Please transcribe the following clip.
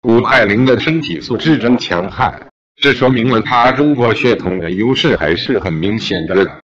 谷爱凌的身体素质真强悍，这说明了她中国血统的优势还是很明显的。